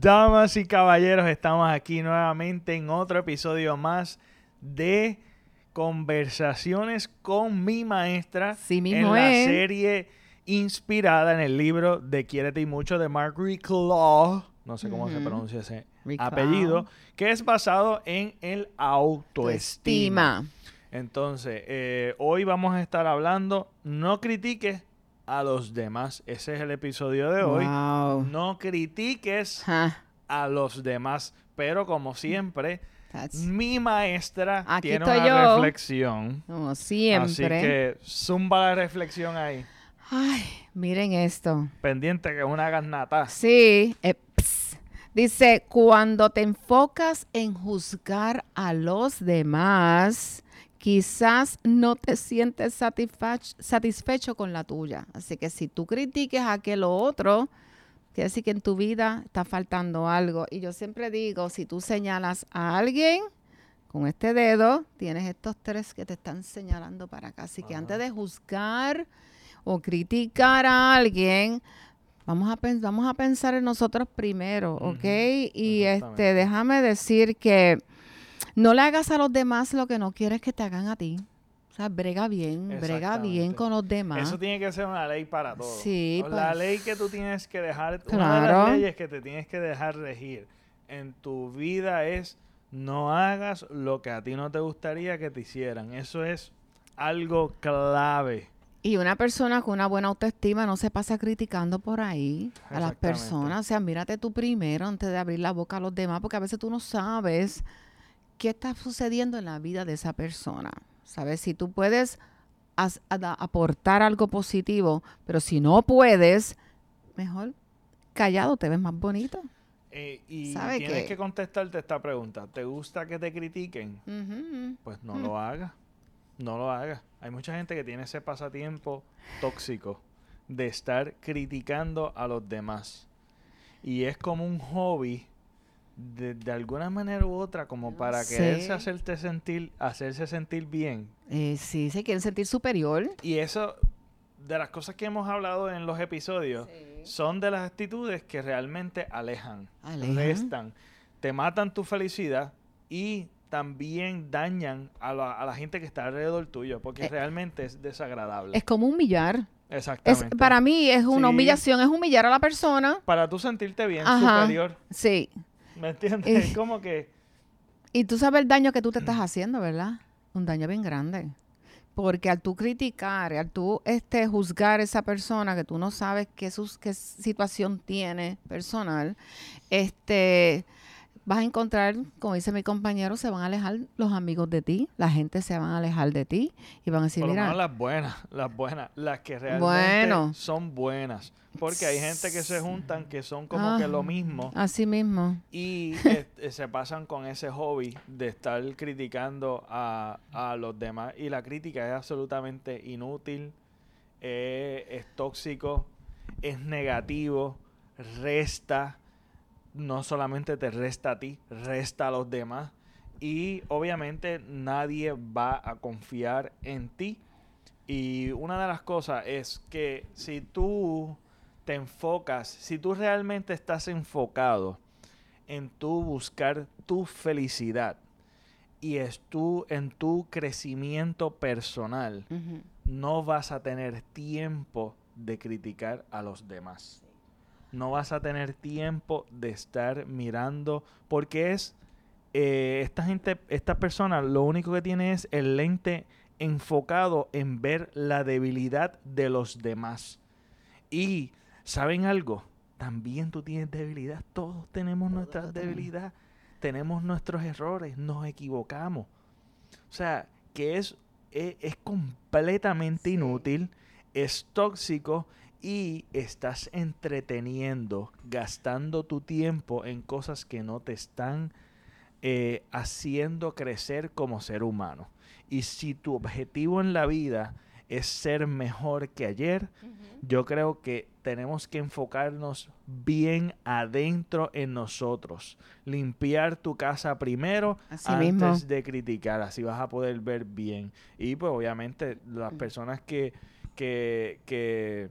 Damas y caballeros, estamos aquí nuevamente en otro episodio más de Conversaciones con mi maestra Sí mismo en la es. serie inspirada en el libro de Quiérete y mucho de Mark Claw, no sé cómo se pronuncia ese Reclaw. apellido, que es basado en el autoestima. Estima. Entonces, eh, hoy vamos a estar hablando, no critiques a los demás. Ese es el episodio de hoy. Wow. No critiques Ja, a los demás. Pero como siempre, that's- mi maestra Aquí tiene una yo. reflexión. Como Así siempre. que zumba la reflexión ahí. Ay, miren esto. Pendiente que es una garnata. Sí. eh. Dice, cuando te enfocas en juzgar a los demás, quizás no te sientes satisfecho con la tuya. Así que si tú critiques a aquel o otro, quiere decir que en tu vida está faltando algo. Y yo siempre digo, si tú señalas a alguien con este dedo, tienes estos tres que te están señalando para acá. Así que Ajá. antes de juzgar o criticar a alguien, vamos a, vamos a pensar en nosotros primero, ¿ok? Y este, déjame decir que no le hagas a los demás lo que no quieres que te hagan a ti. O sea, brega bien, brega bien con los demás. Eso tiene que ser una ley para todos. Sí, La pues. ley que tú tienes que dejar, una de las Claro. leyes que te tienes que dejar regir en tu vida es no hagas lo que a ti no te gustaría que te hicieran. Eso es algo clave. Y una persona con una buena autoestima no se pasa criticando por ahí a las personas. O sea, mírate tú primero antes de abrir la boca a los demás, porque a veces tú no sabes qué está sucediendo en la vida de esa persona. ¿Sabes? Si tú puedes aportar algo positivo, pero si no puedes, mejor callado te ves más bonito. Eh, y ¿Sabe tienes que contestarte esta pregunta. ¿Te gusta que te critiquen? Pues no lo hagas. No lo hagas. Hay mucha gente que tiene ese pasatiempo tóxico de estar criticando a los demás. Y es como un hobby de, de alguna manera u otra, como para sé. quererse hacerte sentir, hacerse sentir bien. Eh, sí, se quieren sentir superior. Y eso, de las cosas que hemos hablado en los episodios, son de las actitudes que realmente alejan, Alejan. restan, te matan tu felicidad y también dañan a la, a la gente que está alrededor tuyo, porque Eh, realmente es desagradable. Es como humillar. Es, Exactamente. para mí es una Sí. humillación, es humillar a la persona. Para tú sentirte bien, Ajá. superior, Sí. ¿Me entiendes? Es como que... Y tú sabes el daño que tú te estás haciendo, ¿verdad? Un daño bien grande. Porque al tú criticar, al tú este, juzgar a esa persona que tú no sabes qué, sus, qué situación tiene personal, este, vas a encontrar, como dice mi compañero, se van a alejar los amigos de ti, la gente se van a alejar de ti y van a decir, Por lo mira, menos las buenas, las buenas, las que realmente Bueno. son buenas. Porque hay gente que se juntan que son como Ah. que lo mismo así mismo. y este, se pasan con ese hobby de estar criticando a, a los demás. Y la crítica es absolutamente inútil, eh, es tóxico, es negativo, resta, no solamente te resta a ti, resta a los demás. Y obviamente nadie va a confiar en ti. Y una de las cosas es que si tú te enfocas, si tú realmente estás enfocado en tu buscar tu felicidad y es tú en tu crecimiento personal, no vas a tener tiempo de criticar a los demás. No vas a tener tiempo de estar mirando, porque es eh, esta gente, esta persona, lo único que tiene es el lente enfocado en ver la debilidad de los demás. Y, ¿saben algo? También tú tienes debilidad. Todos tenemos nuestra debilidad. Tenemos nuestros errores, nos equivocamos. O sea, que es, es, completamente Sí. inútil, es tóxico y estás entreteniendo, gastando tu tiempo en cosas que no te están eh, haciendo crecer como ser humano. Y si tu objetivo en la vida es ser mejor que ayer, yo creo que tenemos que enfocarnos bien adentro en nosotros. Limpiar tu casa primero Así antes mismo. de criticar. Así vas a poder ver bien. Y pues obviamente las personas que, que, que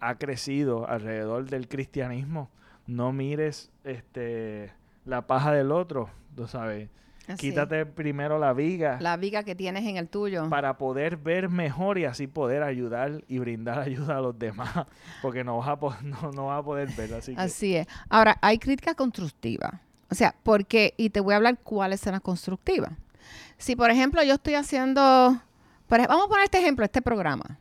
ha crecido alrededor del cristianismo no mires este la paja del otro, tú sabes. Así. Quítate primero la viga La viga que tienes en el tuyo. para poder ver mejor y así poder ayudar y brindar ayuda a los demás, porque no vas a, po- no, no vas a poder ver, así que Así es. Ahora, hay crítica constructiva. O sea, porque, y te voy a hablar cuáles son las constructivas. Si, por ejemplo, yo estoy haciendo, por vamos a poner este ejemplo, este programa,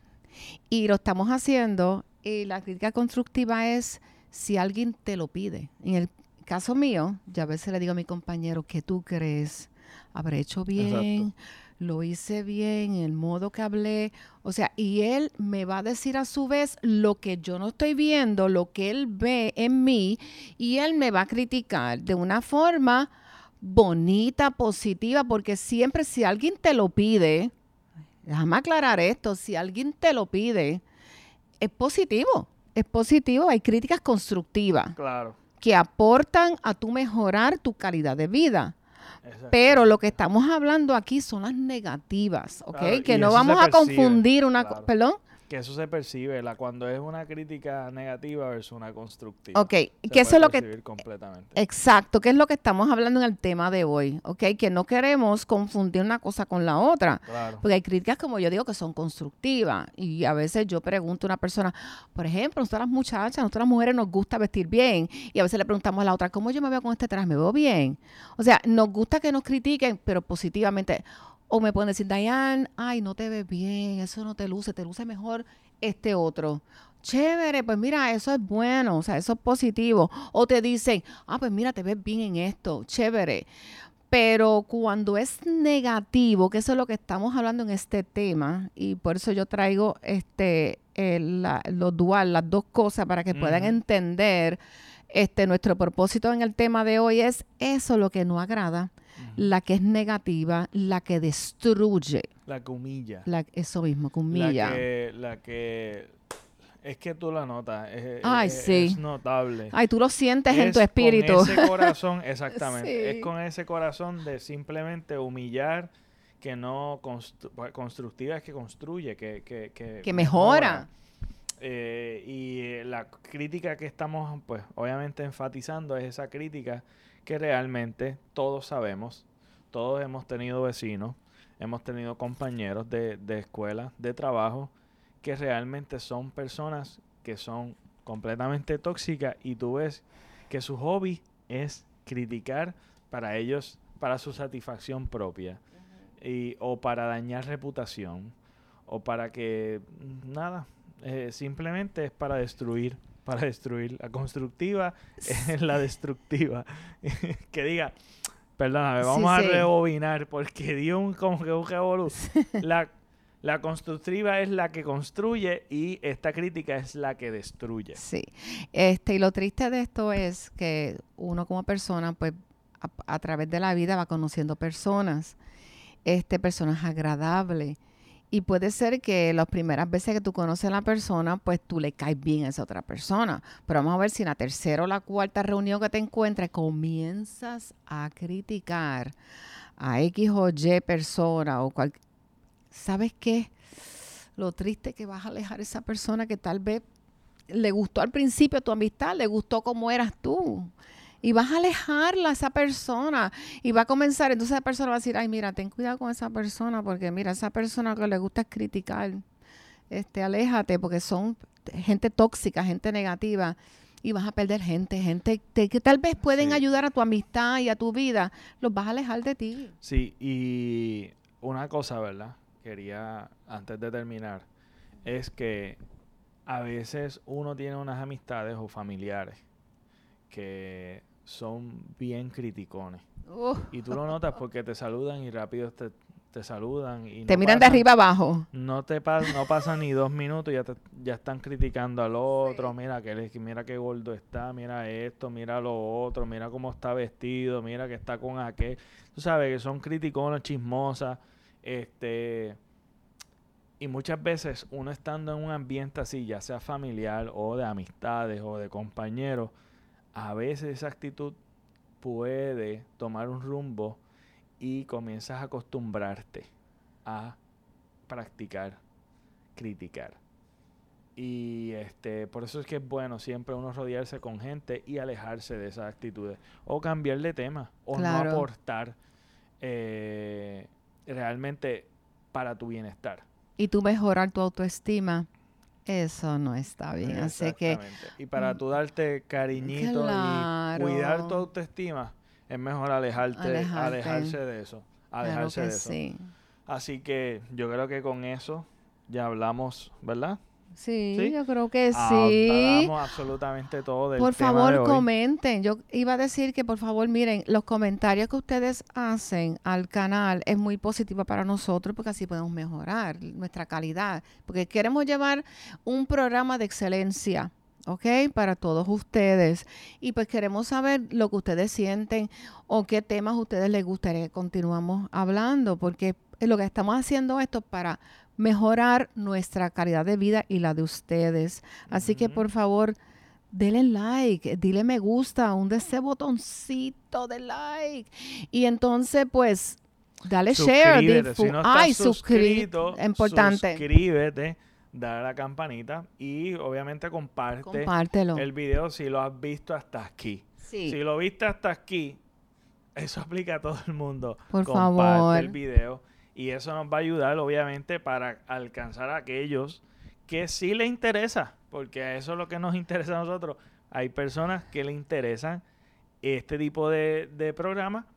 y lo estamos haciendo, y la crítica constructiva es si alguien te lo pide. En el caso mío, yo a veces le digo a mi compañero, ¿qué tú crees? ¿Habré hecho bien? ¿Lo hice bien? ¿El modo que hablé? O sea, y él me va a decir a su vez lo que yo no estoy viendo, lo que él ve en mí, y él me va a criticar de una forma bonita, positiva, porque siempre si alguien te lo pide, déjame aclarar esto, si alguien te lo pide, es positivo, es positivo, hay críticas constructivas claro. que aportan a tu mejorar tu calidad de vida. Pero lo que estamos hablando aquí son las negativas, ¿ok? Claro, que no vamos a confundir una... claro. ¿Perdón? Que eso se percibe la cuando es una crítica negativa versus una constructiva. Ok, Se que eso es lo que... completamente. Exacto, que es lo que estamos hablando en el tema de hoy, ¿ok? Que no queremos confundir una cosa con la otra. Claro. Porque hay críticas, como yo digo, que son constructivas. Y a veces yo pregunto a una persona, por ejemplo, nosotras las muchachas, nosotras las mujeres nos gusta vestir bien. Y a veces le preguntamos a la otra, ¿cómo yo me veo con este traje? ¿Me veo bien? O sea, nos gusta que nos critiquen, pero positivamente. O me pueden decir, Dayan, ay, no te ves bien, eso no te luce, te luce mejor este otro. Chévere, pues mira, eso es bueno, o sea, eso es positivo. O te dicen, ah, pues mira, te ves bien en esto, chévere. Pero cuando es negativo, que eso es lo que estamos hablando en este tema, y por eso yo traigo este la- lo dual, las dos cosas para que puedan entender este nuestro propósito en el tema de hoy es eso lo que no agrada. La que es negativa, la que destruye, La que humilla. la, eso mismo, que La humilla. que, la que es que tú la notas. Es, Ay, es- sí. es notable. Ay, tú lo sientes en Es tu espíritu. Con ese corazón, exactamente. Sí. Es con ese corazón de simplemente humillar, que no constru- constructiva es que construye, que, que, que, Que mejora. Eh, y la crítica que estamos, pues, obviamente enfatizando es esa crítica que realmente todos sabemos, todos hemos tenido vecinos, hemos tenido compañeros de, de escuela, de trabajo, que realmente son personas que son completamente tóxicas. Y tú ves que su hobby es criticar para ellos, para su satisfacción propia, y, o para dañar reputación, o para que nada, eh, simplemente es para destruir, para destruir. La constructiva es la destructiva. que diga, perdóname, Sí, vamos a sí. rebobinar porque dio un como que un revolú. La, la constructiva es la que construye y esta crítica es la que destruye. Sí. Este, y lo triste de esto es que uno como persona, pues, a, a través de la vida va conociendo personas, este, personas agradables. Y puede ser que las primeras veces que tú conoces a la persona, pues tú le caes bien a esa otra persona. Pero vamos a ver si en la tercera o la cuarta reunión que te encuentres comienzas a criticar a X o Y persona o cual, ¿sabes qué? Lo triste que vas a alejar a esa persona que tal vez le gustó al principio tu amistad, le gustó cómo eras tú. Y vas a alejarla a esa persona y va a comenzar, entonces esa persona va a decir, ay, mira, ten cuidado con esa persona porque mira, esa persona que le gusta es criticar. Este, aléjate porque son gente tóxica, gente negativa y vas a perder gente, gente te- que tal vez pueden Sí. ayudar a tu amistad y a tu vida, los vas a alejar de ti. Sí, y una cosa, ¿verdad? Quería, antes de terminar, es que a veces uno tiene unas amistades o familiares que son bien criticones. Y tú lo notas porque te saludan y rápido te, te saludan. Y te no miran de arriba abajo. No te pa- no pasan ni dos minutos y ya, te- ya están criticando al otro. Mira que mira qué gordo está, mira esto, mira lo otro, mira cómo está vestido, mira que está con aquel. Tú sabes que son criticones, chismosas. Este, y muchas veces uno estando en un ambiente así, ya sea familiar o de amistades o de compañeros, a veces esa actitud puede tomar un rumbo y comienzas a acostumbrarte a practicar, criticar. y este, por eso es que es bueno siempre uno rodearse con gente y alejarse de esas actitudes. O cambiar de tema. O Claro. no aportar eh, realmente para tu bienestar. Y tú mejorar tu autoestima, eso no está bien. Así que. Y para mm, tú darte cariñito y cuidar tu Claro. autoestima, es mejor alejarte, Alejarte. alejarse de eso. claro Alejarse que de eso. sí. Así que yo creo que con eso ya hablamos, ¿verdad? Sí, ¿Sí? yo creo que sí. Hablamos absolutamente todo del Por tema de favor, hoy. comenten. Yo iba a decir que por favor, miren, los comentarios que ustedes hacen al canal es muy positivo para nosotros porque así podemos mejorar nuestra calidad. Porque queremos llevar un programa de excelencia, ¿ok? Para todos ustedes. Y pues queremos saber lo que ustedes sienten o qué temas a ustedes les gustaría que continuamos hablando, porque lo que estamos haciendo esto para mejorar nuestra calidad de vida y la de ustedes. Así que por favor, denle like, dile me gusta, hunde ese botoncito de like. Y entonces, pues, dale share. Suscríbete. difu- Si no Ay, suscrito, suscríbete. Importante. suscríbete, dale a la campanita y obviamente comparte Compártelo. el video si lo has visto hasta aquí. Sí. Si lo viste hasta aquí, eso aplica a todo el mundo. Por Comparte favor. el video y eso nos va a ayudar obviamente para alcanzar a aquellos que sí le interesa, porque eso es lo que nos interesa a nosotros. Hay personas que le interesan este tipo de, de programa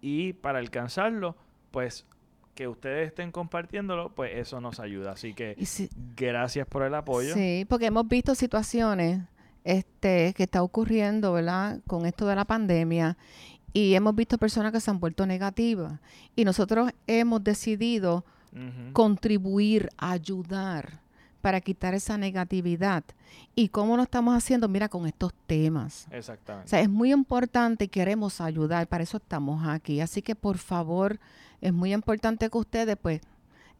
y para alcanzarlo, pues que ustedes estén compartiéndolo, pues eso nos ayuda. Así que si- gracias por el apoyo. Sí, porque hemos visto situaciones este, que está ocurriendo, ¿verdad? Con esto de la pandemia. Y hemos visto personas que se han vuelto negativas. Y nosotros hemos decidido contribuir, ayudar para quitar esa negatividad. ¿Y cómo lo estamos haciendo? Mira, con estos temas. O Exactamente. sea, es muy importante y queremos ayudar, para eso estamos aquí. Así que por favor, es muy importante que ustedes pues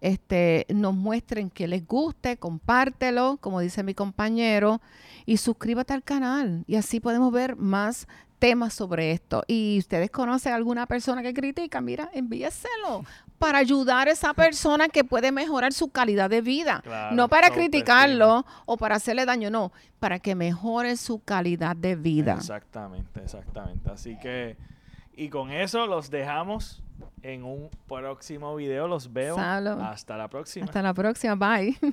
este, nos muestren que les guste, compártelo, como dice mi compañero, y suscríbete al canal. Y así podemos ver más temas sobre esto. Y ustedes conocen a alguna persona que critica, mira, envíeselo para ayudar a esa persona que puede mejorar su calidad de vida. Claro, no para criticarlo o para hacerle daño, no, para que mejore su calidad de vida. Exactamente, exactamente. Así que, y con eso los dejamos en un próximo video. Los veo. Salud. Hasta la próxima. Hasta la próxima, bye.